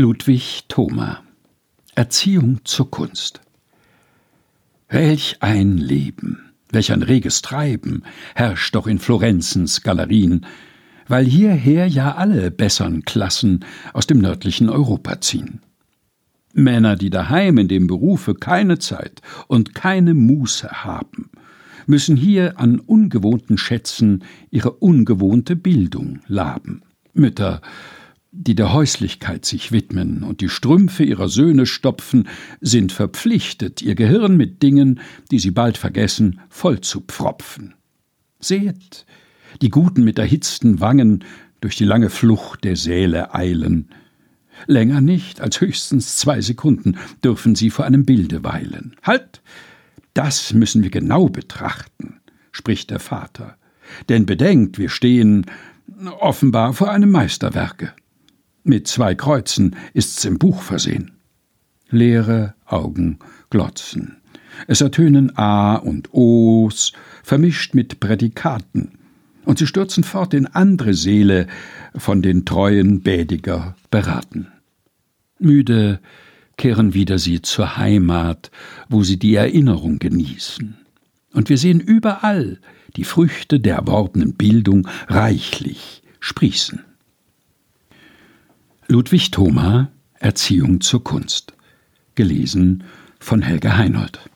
Ludwig Thoma Erziehung zur Kunst Welch ein Leben, welch ein reges Treiben herrscht doch in Florenzens Galerien, weil hierher ja alle bessern Klassen aus dem nördlichen Europa ziehen. Männer, die daheim in dem Berufe keine Zeit und keine Muße haben, müssen hier an ungewohnten Schätzen ihre ungewohnte Bildung laben. Mütter, die der Häuslichkeit sich widmen und die Strümpfe ihrer Söhne stopfen, sind verpflichtet, ihr Gehirn mit Dingen, die sie bald vergessen, voll zu pfropfen. Seht, die Guten mit erhitzten Wangen durch die lange Flucht der Säle eilen. Länger nicht, als höchstens zwei Sekunden dürfen sie vor einem Bilde weilen. Halt! Das müssen wir genau betrachten, spricht der Vater. Denn bedenkt, wir stehen offenbar vor einem Meisterwerke. Mit zwei Kreuzen ist's im Buch versehen. Leere Augen glotzen. Es ertönen A und O's, vermischt mit Prädikaten, und sie stürzen fort in andere Seele, von den treuen Bädiger beraten. Müde kehren wieder sie zur Heimat, wo sie die Erinnerung genießen. Und wir sehen überall die Früchte der erworbenen Bildung reichlich sprießen. Ludwig Thoma Erziehung zur Kunst. Gelesen von Helge Heinold.